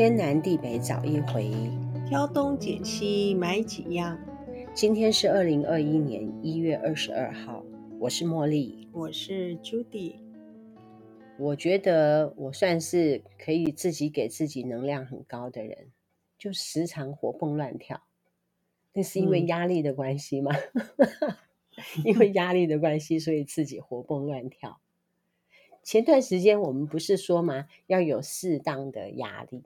天南地北找一回，挑东拣西买几样。今天是二零二一年一月二十二号，我是茉莉，我是 Judy。我觉得我算是可以自己给自己能量很高的人，就时常活蹦乱跳。那是因为压力的关系吗？嗯、因为压力的关系，所以自己活蹦乱跳。前段时间我们不是说吗？要有适当的压力，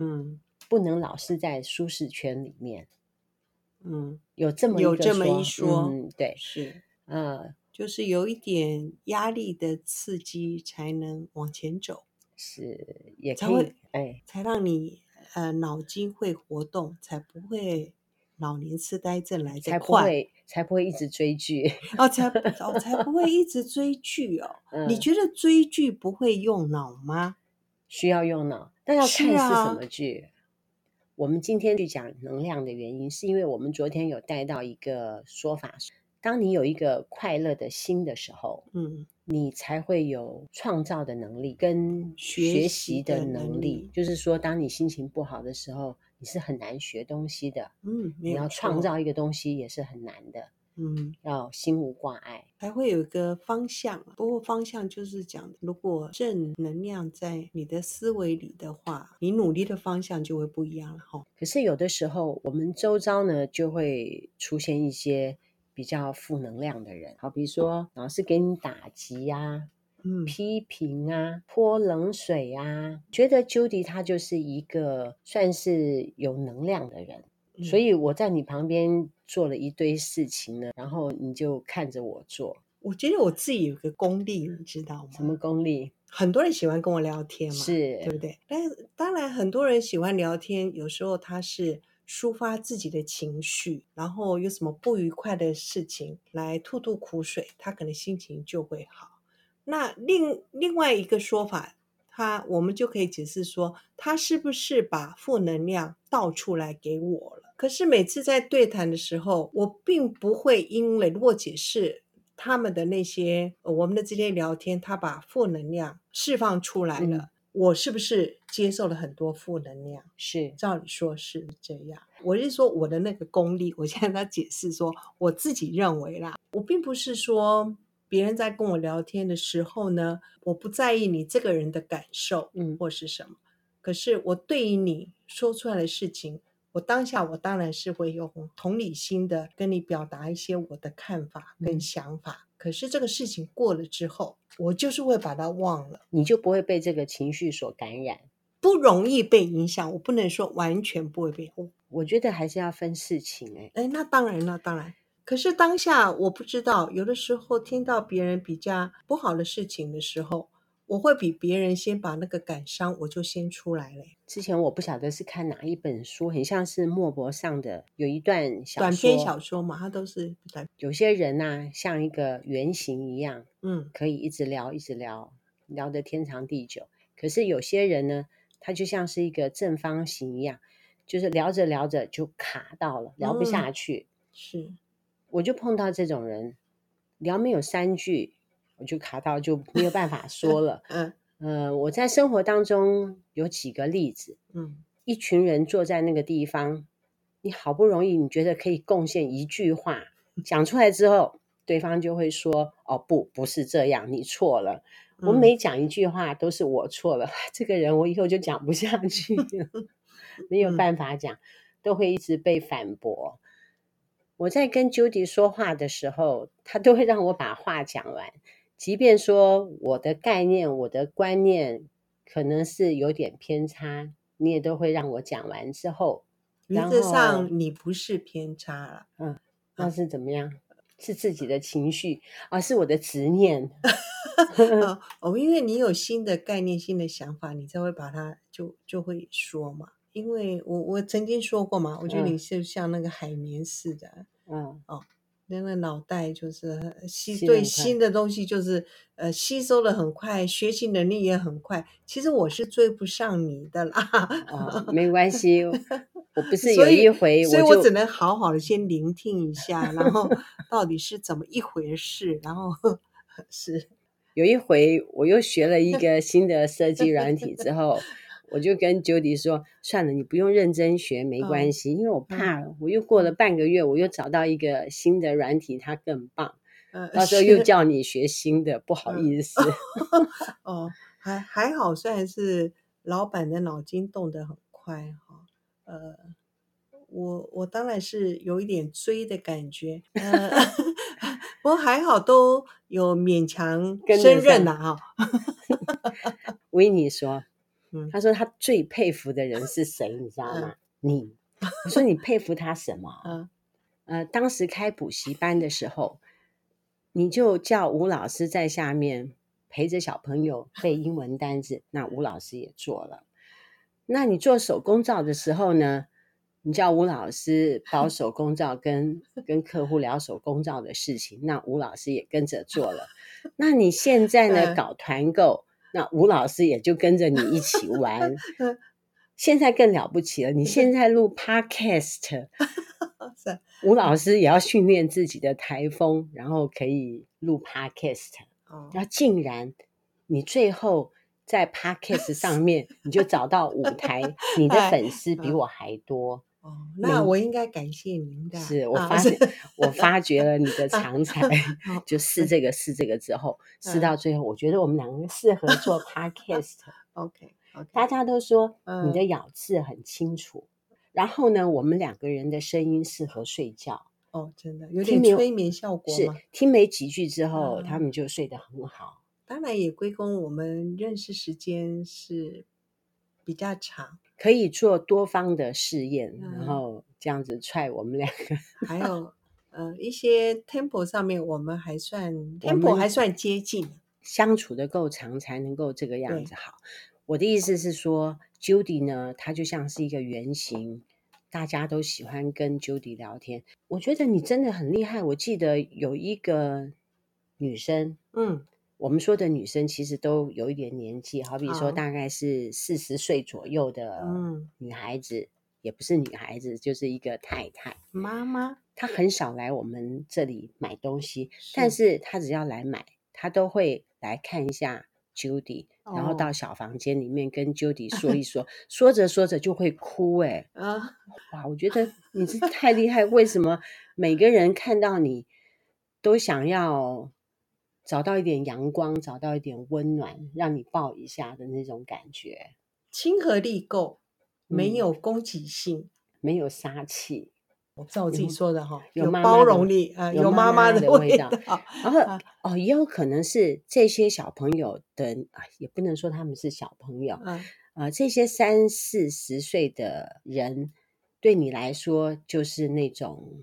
嗯，不能老是在舒适圈里面，嗯，有这么有这么一说，嗯，对，是，呃，就是有一点压力的刺激才能往前走，是，也可以，才会，哎，才让你呃脑筋会活动，才不会。老年痴呆症来得快，才不会才不会一直追剧。哦，才哦才不会一直追剧哦。嗯、你觉得追剧不会用脑吗？需要用脑，但要看是什么剧。啊、我们今天去讲能量的原因，是因为我们昨天有带到一个说法：当你有一个快乐的心的时候，嗯，你才会有创造的能力跟学习的能力。能力就是说，当你心情不好的时候。你是很难学东西的，嗯，你要创造一个东西也是很难的，嗯，要心无挂碍，还会有一个方向。不过方向就是讲，如果正能量在你的思维里的话，你努力的方向就会不一样了哈。可是有的时候，我们周遭呢就会出现一些比较负能量的人，好比如说老是给你打击呀、啊。嗯，批评啊，泼冷水啊，觉得 Judy 她就是一个算是有能量的人，嗯，所以我在你旁边做了一堆事情呢，然后你就看着我做。我觉得我自己有个功力，你知道吗？什么功力？很多人喜欢跟我聊天嘛，是，对不对？但当然，很多人喜欢聊天，有时候他是抒发自己的情绪，然后有什么不愉快的事情来吐吐苦水，他可能心情就会好。那另另外一个说法，他我们就可以解释说，他是不是把负能量倒出来给我了？可是每次在对谈的时候，我并不会因为如果解释他们的那些我们的这些聊天，他把负能量释放出来了，嗯、我是不是接受了很多负能量？是，照理说是这样。我是说我的那个功力，我现在在解释说我自己认为啦，我并不是说。别人在跟我聊天的时候呢，我不在意你这个人的感受，嗯，或是什么。可是我对于你说出来的事情，我当下我当然是会用同理心的跟你表达一些我的看法跟想法。嗯。可是这个事情过了之后，我就是会把它忘了，你就不会被这个情绪所感染，不容易被影响。我不能说完全不会被，我觉得还是要分事情欸。哎，那当然，了当然。可是当下我不知道，有的时候听到别人比较不好的事情的时候，我会比别人先把那个感伤，我就先出来了。之前我不晓得是看哪一本书，很像是莫博上的有一段小短篇小说嘛，它都是短。有些人呐、啊，像一个圆形一样，嗯，可以一直聊，一直聊，聊得天长地久。可是有些人呢，他就像是一个正方形一样，就是聊着聊着就卡到了，聊不下去。嗯、是。我就碰到这种人，聊没有三句，我就卡到，就没有办法说了。嗯，呃，我在生活当中有几个例子。嗯，一群人坐在那个地方，你好不容易你觉得可以贡献一句话，讲出来之后，对方就会说：“哦，不，不是这样，你错了。”我每讲一句话都是我错了，这个人我以后就讲不下去了，没有办法讲，都会一直被反驳。我在跟 Judy 说话的时候，他都会让我把话讲完，即便说我的概念、我的观念可能是有点偏差，你也都会让我讲完之后。原则上你不是偏差了，嗯，那是怎么样？是自己的情绪，而、啊、是我的执念。哦，因为你有新的概念、新的想法，你才会把它就就会说嘛。因为我我曾经说过嘛，我觉得你是像那个海绵似的，嗯哦，那个脑袋就是吸对新的东西就是呃吸收的很快，学习能力也很快。其实我是追不上你的啦，哦，没关系，我不是有一回我，所以我只能好好的先聆听一下，然后到底是怎么一回事，然后 是有一回我又学了一个新的设计软体之后。我就跟 Judy 说，算了，你不用认真学，没关系，嗯、因为我怕我又过了半个月，我又找到一个新的软体，它更棒，嗯、到时候又叫你学新的，不好意思。嗯、哦，还还好，虽然是老板的脑筋动得很快哈，呃，我我当然是有一点追的感觉，呃、不过还好都有勉强胜任了哈。维尼说。他说他最佩服的人是谁，你知道吗？你。我说你佩服他什么？呃，当时开补习班的时候，你就叫吴老师在下面陪着小朋友背英文单字，那吴老师也做了。那你做手工皂的时候呢？你叫吴老师包手工皂跟，跟跟客户聊手工皂的事情，那吴老师也跟着做了。那你现在呢？搞团购。那吴老师也就跟着你一起玩，现在更了不起了。你现在录 Podcast，吴老师也要训练自己的台风，然后可以录 Podcast。然后竟然你最后在 Podcast 上面，你就找到舞台，你的粉丝比我还多。哦，那我应该感谢您的。是我发现，我发掘了你的长才，就试这个试这个之后，试到最后，我觉得我们两个适合做 podcast。OK，大家都说你的咬字很清楚，然后呢，我们两个人的声音适合睡觉。哦，真的有点催眠效果是，听没几句之后，他们就睡得很好。当然也归功我们认识时间是比较长。可以做多方的试验，嗯、然后这样子踹我们两个。还有呃一些 tempo 上面，我们还算 tempo 还算接近，相处的够长才能够这个样子好。我的意思是说，Judy 呢，她就像是一个圆形，大家都喜欢跟 Judy 聊天。我觉得你真的很厉害。我记得有一个女生，嗯。我们说的女生其实都有一点年纪，好比说大概是四十岁左右的女孩子，嗯、也不是女孩子，就是一个太太。妈妈。她很少来我们这里买东西，是但是。她只要来买，她都会来看一下 Judy，哦、然后到小房间里面跟 Judy 说一 说，说着说着就会哭哎、欸，啊、哇，我觉得你是太厉害，为什么每个人看到你都想要？找到一点阳光，找到一点温暖，让你抱一下的那种感觉，亲和力够，没有攻击性，嗯、没有杀气。我照我自己说的哈，有包容力啊，有妈妈的味道。然后哦，也有可能是这些小朋友的啊，也不能说他们是小朋友啊，啊，这些三四十岁的人，对你来说就是那种。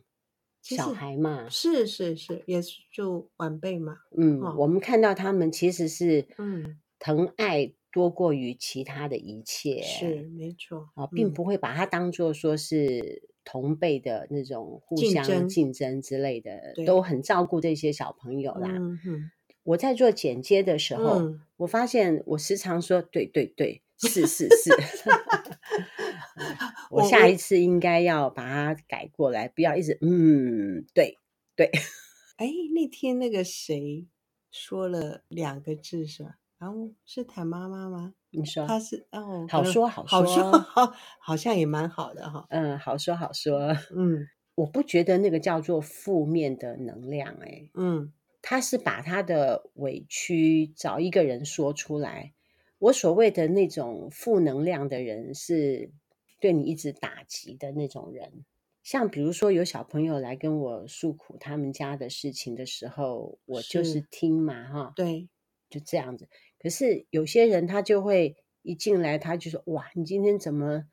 小孩嘛，是是是，也是就晚辈嘛。嗯，哦、我们看到他们其实是嗯，疼爱多过于其他的一切，是没错啊，并不会把他当做说是同辈的那种互相竞争之类的，都很照顾这些小朋友啦。嗯哼，我在做剪接的时候，嗯、我发现我时常说对对对。是是是，我下一次应该要把它改过来，不要一直嗯，对对。哎，那天那个谁说了两个字是吧？然后是谭妈妈吗？你说他是哦，好说好说，好说好，好像也蛮好的哈。嗯，好说好说。嗯，我不觉得那个叫做负面的能量，哎，嗯，他是把他的委屈找一个人说出来。我所谓的那种负能量的人，是对你一直打击的那种人。像比如说，有小朋友来跟我诉苦他们家的事情的时候，我就是听嘛，哈，对，就这样子。可是有些人他就会一进来，他就说：“哇，你今天怎么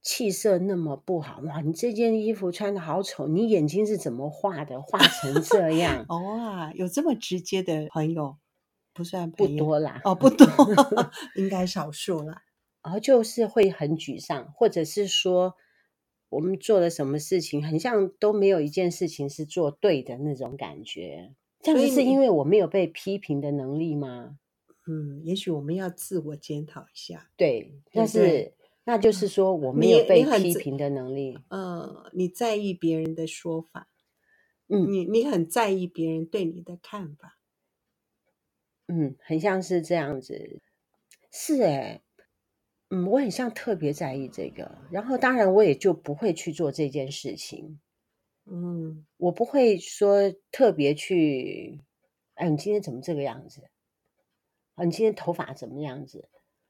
气色那么不好？哇，你这件衣服穿的好丑，你眼睛是怎么画的？画成这样？”哦啊，有这么直接的朋友。不算不多啦，哦，不多，应该少数啦。然后就是会很沮丧，或者是说我们做了什么事情，很像都没有一件事情是做对的那种感觉。这样子是因为我没有被批评的能力吗？嗯，也许我们要自我检讨一下。对，但是那就是说我没有被批评的能力。嗯，你在意别人的说法，嗯，你你很在意别人对你的看法。嗯，很像是这样子，是哎，嗯，我很像特别在意这个，然后当然我也就不会去做这件事情。嗯，我不会说特别去，哎，你今天怎么这个样子？啊，你今天头发怎么样子？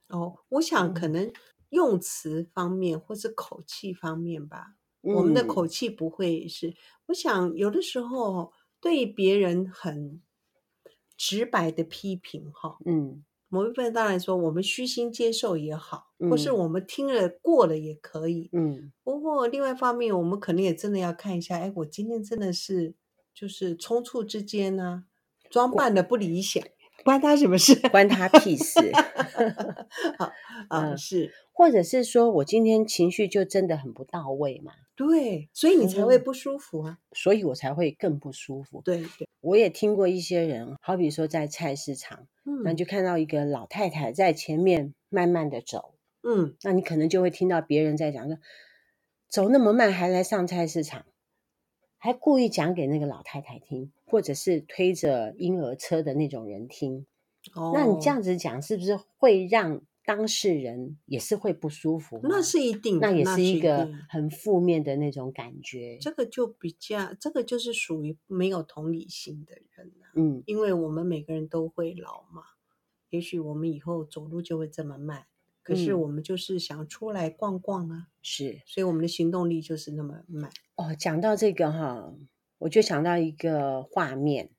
哦，我想可能用词方面或是口气方面吧。嗯，我们的口气不会是，我想有的时候对别人很直白的批评哈，嗯。某一部分当然说，我们虚心接受也好，或是我们听了过了也可以。嗯，不过另外一方面，我们可能也真的要看一下，哎，我今天真的是就是匆促之间呢，装扮的不理想，关他什么事？关他屁事。好 啊，是，或者是说我今天情绪就真的很不到位嘛？对，所以你才会不舒服啊，所以我才会更不舒服。对对，我也听过一些人，好比说在菜市场。那你就看到一个老太太在前面慢慢的走，嗯，那你可能就会听到别人在讲说，走那么慢还来上菜市场，还故意讲给那个老太太听，或者是推着婴儿车的那种人听。哦，那你这样子讲，是不是会让当事人也是会不舒服？那是一定，那也是一个很负面的那种感觉。这个就比较，这个就是属于没有同理心的人。嗯，因为我们每个人都会老嘛，也许我们以后走路就会这么慢，可是我们就是想出来逛逛啊，是，所以我们的行动力就是那么慢。哦，讲到这个哈，我就想到一个画面，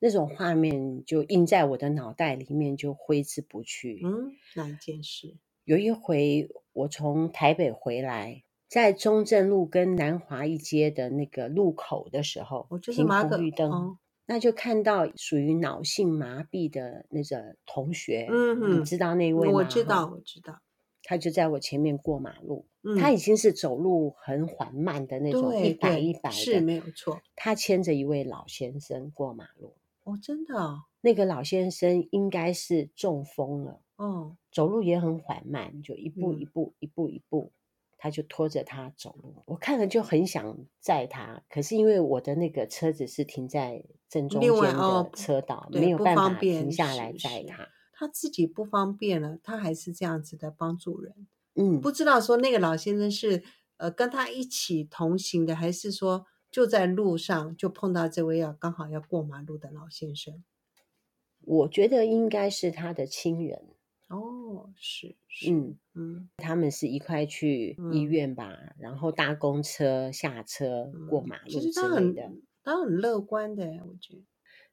那种画面就印在我的脑袋里面，就挥之不去。嗯，哪一件事？有一回我从台北回来，在中正路跟南华一街的那个路口的时候，我就是马可红绿灯。哦那就看到属于脑性麻痹的那个同学，嗯嗯，你知道那位吗？我知道，我知道。他就在我前面过马路，嗯、他已经是走路很缓慢的那种，一摆一摆的，是没有错。他牵着一位老先生过马路，哦，真的、哦，那个老先生应该是中风了，哦，走路也很缓慢，就一步一步，嗯、一步一步。他就拖着他走路，我看了就很想载他，可是因为我的那个车子是停在正中间的车道，哦、没有办法停下来载他。他自己不方便了，他还是这样子的帮助人。嗯，不知道说那个老先生是呃跟他一起同行的，还是说就在路上就碰到这位要刚好要过马路的老先生？我觉得应该是他的亲人。哦，是，是，嗯嗯，他们是一块去医院吧，嗯、然后搭公车下车过马路之类的。其实他很，他很乐观的，我觉得。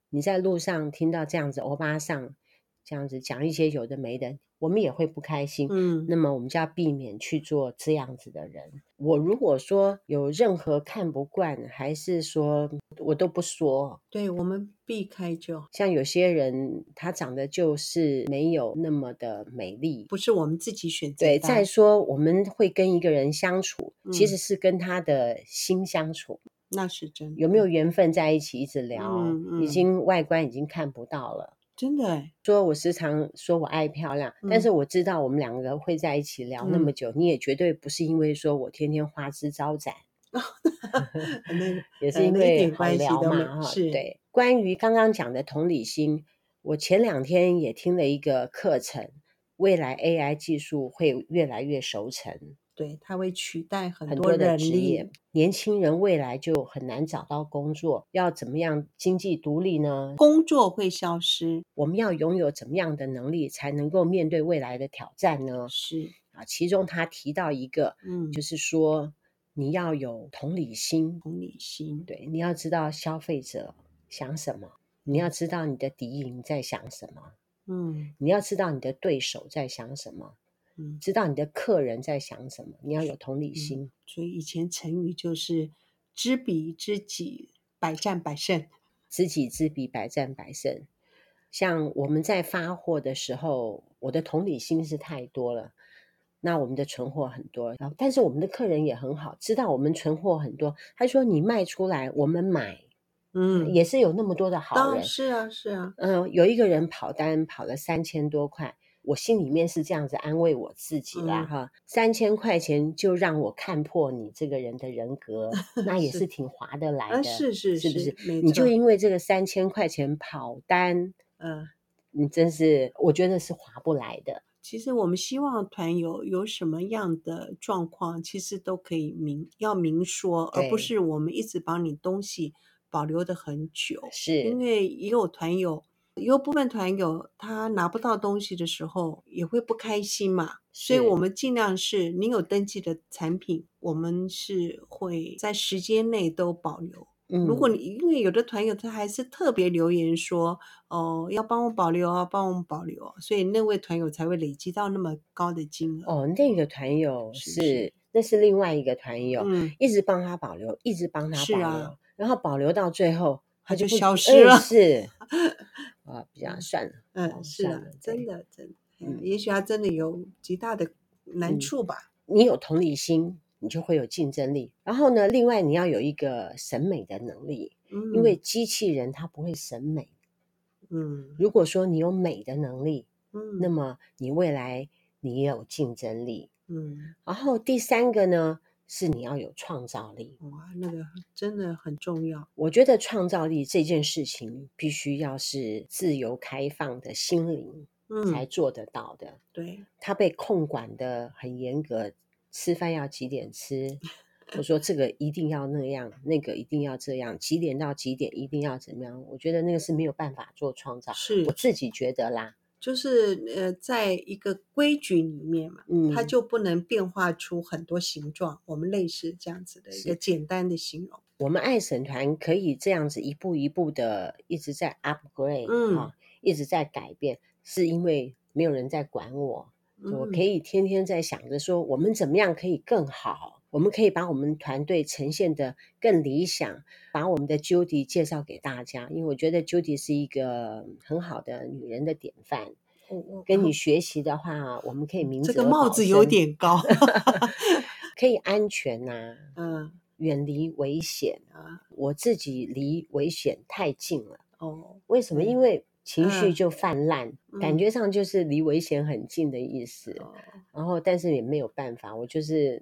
你在路上听到这样子欧巴桑这样子讲一些有的没的。我们也会不开心，嗯，那么我们就要避免去做这样子的人。我如果说有任何看不惯，还是说我都不说，对，我们避开就好。像有些人，他长得就是没有那么的美丽，不是我们自己选择。对，再说我们会跟一个人相处，嗯，其实是跟他的心相处，那是真的。有没有缘分在一起一直聊，嗯嗯，已经外观已经看不到了。真的哎，说我时常说我爱漂亮，嗯，但是我知道我们两个会在一起聊那么久，嗯，你也绝对不是因为说我天天花枝招展，哦，也是因为好聊嘛哈。是，对。关于刚刚讲的同理心，我前两天也听了一个课程，未来 AI 技术会越来越熟成。对，它会取代很多，很多的职业，年轻人未来就很难找到工作。要怎么样经济独立呢？工作会消失，我们要拥有怎么样的能力才能够面对未来的挑战呢？是啊，其中他提到一个，嗯，就是说你要有同理心，同理心，对，你要知道消费者想什么，你要知道你的敌营在想什么，嗯，你要知道你的对手在想什么。嗯，知道你的客人在想什么，你要有同理心。嗯、所以以前成语就是“知彼知己，百战百胜”。知己知彼，百战百胜。像我们在发货的时候，我的同理心是太多了。那我们的存货很多，但是我们的客人也很好，知道我们存货很多。他说：“你卖出来，我们买。”嗯，也是有那么多的好人。是啊，是啊。嗯、呃，有一个人跑单跑了三千多块。我心里面是这样子安慰我自己啦，哈、嗯，三千块钱就让我看破你这个人的人格，那也是挺划得来的，是是是，是不是？你就因为这个三千块钱跑单，嗯，你真是我觉得是划不来的。其实我们希望团友有什么样的状况，其实都可以明要明说，而不是我们一直把你东西保留的很久。是因为也有团友，也有部分团友他拿不到东西的时候也会不开心嘛。所以我们尽量是你有登记的产品，我们是会在时间内都保留。嗯，如果你因为有的团友他还是特别留言说，哦，要帮我保留啊，帮我们保留，所以那位团友才会累积到那么高的金额。哦，那个团友是，是，是那是另外一个团友，嗯，一直帮他保留，一直帮他保留，啊、然后保留到最后他就消失了。是 啊，比较算了，嗯，是啊，真的真的，嗯，也许他真的有极大的难处吧。嗯、你有同理心。你就会有竞争力。然后呢，另外你要有一个审美的能力，嗯，因为机器人它不会审美。嗯，如果说你有美的能力，嗯，那么你未来你也有竞争力。嗯，然后第三个呢，是你要有创造力。哇，那个真的很重要。我觉得创造力这件事情必须要是自由开放的心灵，才做得到的。嗯，对，他被控管的很严格。吃饭要几点吃？我说这个一定要那样，那个一定要这样，几点到几点一定要怎么样？我觉得那个是没有办法做创造，是我自己觉得啦。就是呃，在一个规矩里面嘛，嗯，它就不能变化出很多形状。我们类似这样子的一个简单的形容。我们爱审团可以这样子一步一步的一直在 upgrade，嗯，啊，一直在改变，是因为没有人在管我。我可以天天在想着说，我们怎么样可以更好？我们可以把我们团队呈现的更理想，把我们的 Judy 介绍给大家。因为我觉得 Judy 是一个很好的女人的典范。跟你学习的话，我们可以明。这个帽子有点高，可以安全呐、啊，嗯，远离危险啊。我自己离危险太近了。哦，为什么？因为。情绪就泛滥，嗯，感觉上就是离危险很近的意思。哦，然后，但是也没有办法，我就是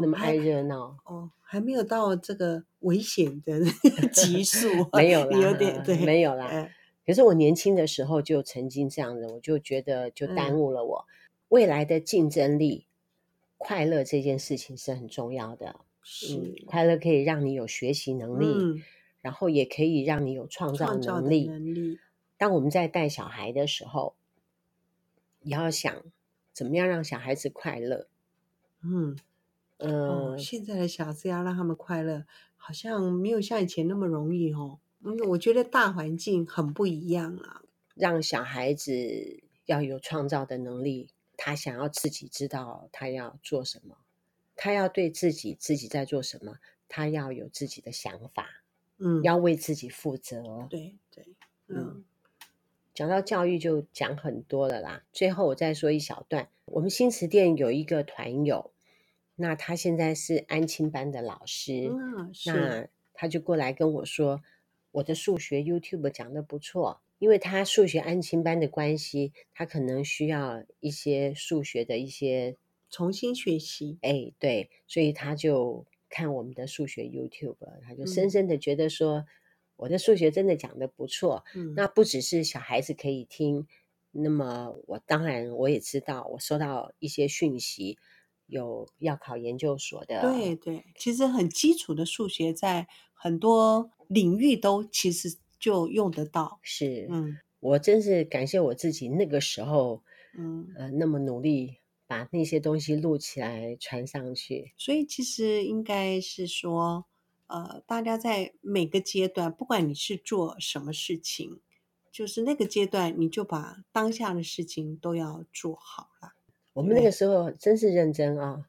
那么爱热闹。哦，哦还没有到这个危险的 级数，没有啦，有点对，没有啦，嗯。可是我年轻的时候就曾经这样子，我就觉得就耽误了我，嗯，未来的竞争力。快乐这件事情是很重要的，是，嗯，快乐可以让你有学习能力，嗯，然后也可以让你有创造能力。能力当我们在带小孩的时候，也要想怎么样让小孩子快乐。嗯，呃、哦，现在的小孩子要让他们快乐，好像没有像以前那么容易哦。嗯，我觉得大环境很不一样啊。让小孩子要有创造的能力，他想要自己知道他要做什么，他要对自己自己在做什么，他要有自己的想法，嗯，要为自己负责。对对，嗯。嗯讲到教育就讲很多了啦，最后我再说一小段。我们新词店有一个团友，那他现在是安亲班的老师，嗯，那他就过来跟我说，我的数学 YouTube 讲的不错，因为他数学安亲班的关系，他可能需要一些数学的一些重新学习。哎，对，所以他就看我们的数学 YouTube，他就深深的觉得说。嗯我的数学真的讲的不错，嗯，那不只是小孩子可以听，那么我当然我也知道，我收到一些讯息，有要考研究所的，对对，其实很基础的数学在很多领域都其实就用得到，是，嗯，我真是感谢我自己那个时候，嗯呃，那么努力把那些东西录起来传上去，所以其实应该是说。呃，大家在每个阶段，不管你是做什么事情，就是那个阶段，你就把当下的事情都要做好了。我们那个时候真是认真啊！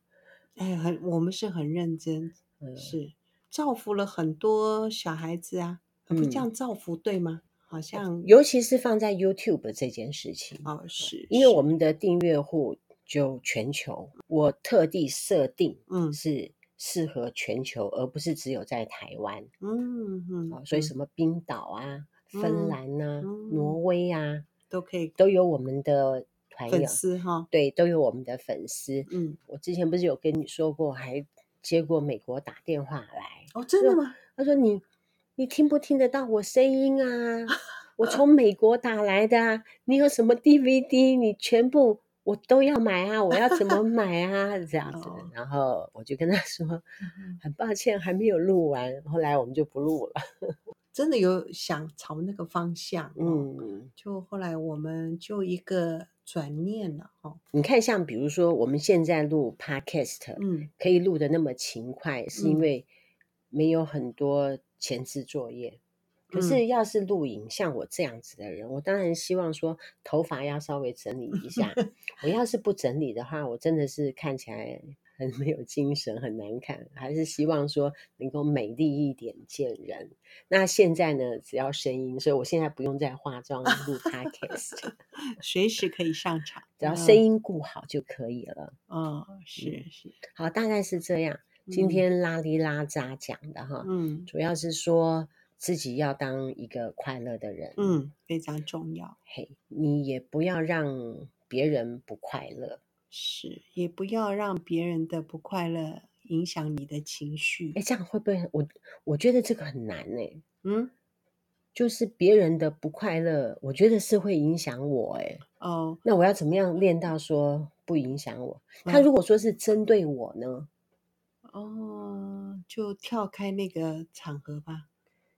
哎，很，我们是很认真，嗯、是造福了很多小孩子啊。不这样造福、嗯、对吗？好像，尤其是放在 YouTube 这件事情哦，是因为我们的订阅户就全球，我特地设定，嗯，是。适合全球，而不是只有在台湾。嗯嗯，所以什么冰岛啊、嗯、芬兰啊、嗯、挪威啊，都可以都有我们的粉丝哈。对，都有我们的粉丝。嗯，我之前不是有跟你说过，还接过美国打电话来。哦，真的吗？他说你你听不听得到我声音啊？我从美国打来的啊，你有什么 DVD？你全部我都要买啊，我要怎么买啊？这样子，哦、然后我就跟他说，很抱歉还没有录完，后来我们就不录了。真的有想朝那个方向，哦、嗯，就后来我们就一个转念了哦。你看，像比如说我们现在录 Podcast，嗯，可以录的那么勤快，是因为没有很多前置作业。可是，要是录影，像我这样子的人，我当然希望说头发要稍微整理一下。我要是不整理的话，我真的是看起来很没有精神，很难看。还是希望说能够美丽一点见人。那现在呢，只要声音，所以我现在不用再化妆录 Podcast，随时可以上场，只要声音顾好就可以了。哦，是是，好，大概是这样。今天拉里拉扎讲的哈，嗯，主要是说。自己要当一个快乐的人，嗯，非常重要。嘿，你也不要让别人不快乐，是，也不要让别人的不快乐影响你的情绪。哎，这样会不会？我我觉得这个很难呢。嗯，就是别人的不快乐，我觉得是会影响我。哎，哦，那我要怎么样练到说不影响我？他如果说是针对我呢？哦，就跳开那个场合吧。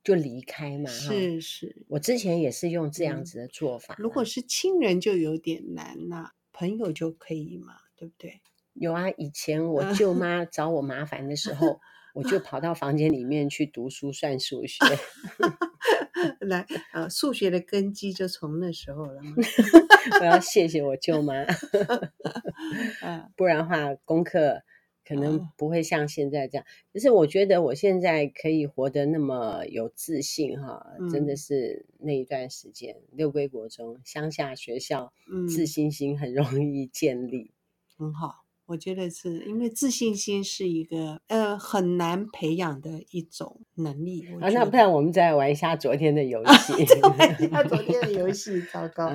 就离开嘛，是是，我之前也是用这样子的做法。如果是亲人就有点难呐，朋友就可以嘛，对不对？有啊，以前我舅妈找我麻烦的时候，我就跑到房间里面去读书算数学。来，啊，数学的根基就从那时候了嘛。我要谢谢我舅妈，不然的话功课。可能不会像现在这样，可是我觉得我现在可以活得那么有自信哈，真的是那一段时间，六归国中乡下学校，自信心很容易建立，很好。我觉得是因为自信心是一个呃很难培养的一种能力。啊，那不然我们再玩一下昨天的游 戏，玩一下昨天的游戏，糟糕。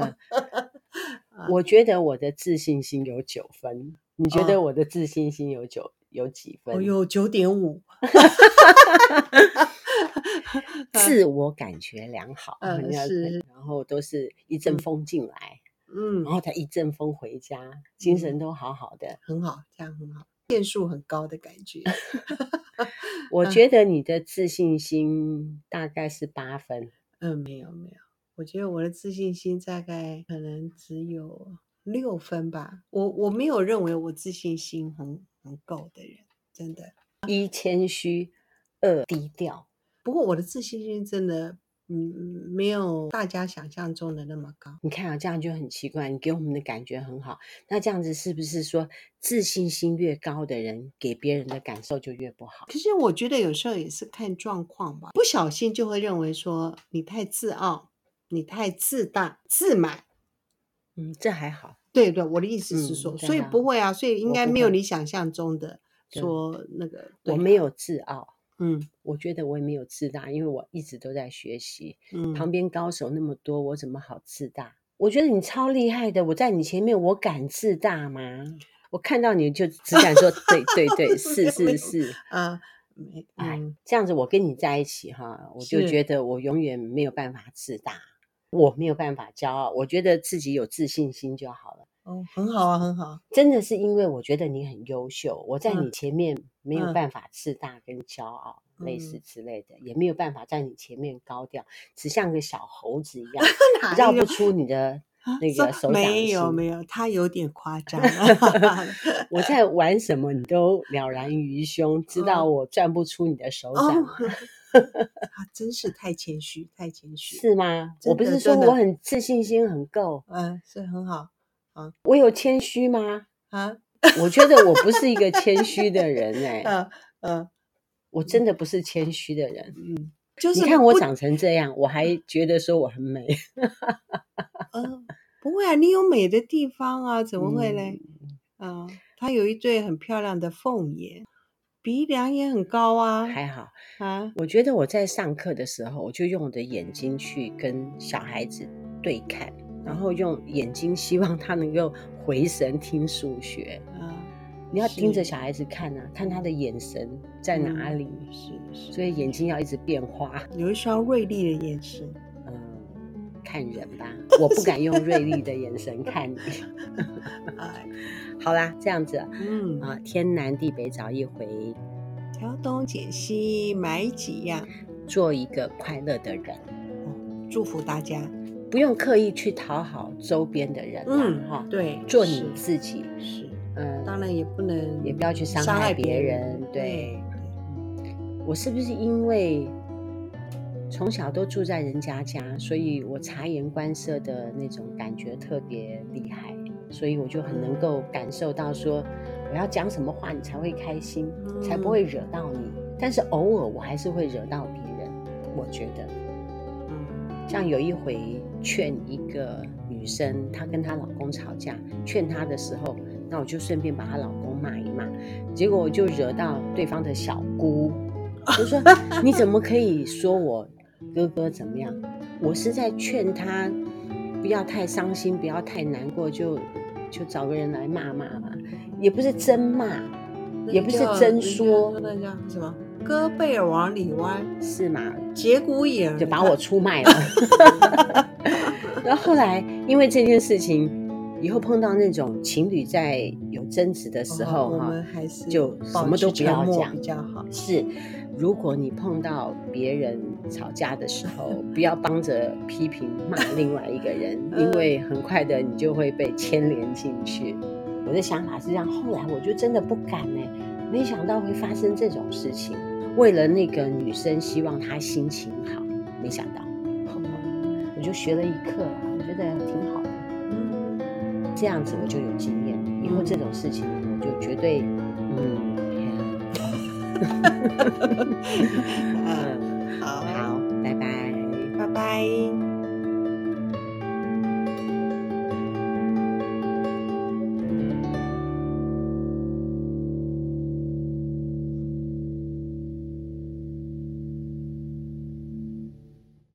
我觉得我的自信心有九分。你觉得我的自信心有九、哦、有几分？我有九点五。自我感觉良好，嗯，是，然后都是一阵风进来，嗯，然后他一阵风回家，嗯、精神都好好的，很好，这样很好，变数很高的感觉。我觉得你的自信心大概是八分。嗯，没有没有，我觉得我的自信心大概可能只有。六分吧，我我没有认为我自信心很很够的人，真的。一谦虚，二低调。不过我的自信心真的，嗯，没有大家想象中的那么高。你看啊，这样就很奇怪。你给我们的感觉很好，那这样子是不是说自信心越高的人，给别人的感受就越不好？可是我觉得有时候也是看状况吧，不小心就会认为说你太自傲，你太自大、自满。嗯，这还好。对对，我的意思是说，嗯、所以不会啊，所以应该没有你想象中的说那个。我没有自傲，嗯，我觉得我也没有自大，因为我一直都在学习。嗯，旁边高手那么多，我怎么好自大？我觉得你超厉害的，我在你前面，我敢自大吗？我看到你就只敢说对 对对，是是是啊，哎，这样子我跟你在一起哈，我就觉得我永远没有办法自大。我没有办法骄傲，我觉得自己有自信心就好了。哦，很好啊，很好。真的是因为我觉得你很优秀，我在你前面没有办法自大跟骄傲，嗯、类似之类的，也没有办法在你前面高调，只像个小猴子一样，绕不出你的那个手掌心。没有没有，他有点夸张。我在玩什么，你都了然于胸，知道我转不出你的手掌。哦 他 真是太谦虚，太谦虚，是吗？我不是说我很自信心很够，嗯，是很好啊。我有谦虚吗？啊，我觉得我不是一个谦虚的人 哎，嗯嗯，我真的不是谦虚的人，嗯，就是你看我长成这样，我还觉得说我很美，嗯，不会啊，你有美的地方啊，怎么会嘞？嗯，他有一对很漂亮的凤眼。鼻梁也很高啊，还好啊。我觉得我在上课的时候，我就用我的眼睛去跟小孩子对看，然后用眼睛希望他能够回神听数学啊。你要盯着小孩子看啊，看他的眼神在哪里。是，是，所以眼睛要一直变化，有一双锐利的眼神。嗯，看人吧，我不敢用锐利的眼神看你。好啦，这样子，嗯啊，天南地北找一回，挑东拣西买几样，做一个快乐的人。祝福大家，不用刻意去讨好周边的人，嗯哈，对，做你自己是，嗯，当然也不能，也不要去伤害别人，对。我是不是因为从小都住在人家家，所以我察言观色的那种感觉特别厉害，所以我就很能够感受到说，我要讲什么话你才会开心，才不会惹到你。但是偶尔我还是会惹到别人，我觉得。像有一回劝一个女生，她跟她老公吵架，劝她的时候，那我就顺便把她老公骂一骂，结果我就惹到对方的小姑，我说你怎么可以说我哥哥怎么样？我是在劝他不要太伤心，不要太难过，就就找个人来骂骂嘛，也不是真骂，也不是真说，那叫什么？胳背儿往里弯是吗？节骨眼就把我出卖了。然后后来因为这件事情，以后碰到那种情侣在有争执的时候，我们还是就什么都不要讲比较好。是，如果你碰到别人吵架的时候，不要帮着批评骂另外一个人，因为很快的你就会被牵连进去。我的想法是这样，后来我就真的不敢呢，没想到会发生这种事情。为了那个女生，希望她心情好，没想到，我就学了一课，我觉得挺好这样子我就有经验，以后这种事情我就绝对，嗯，嗯，好，好，拜拜，拜拜。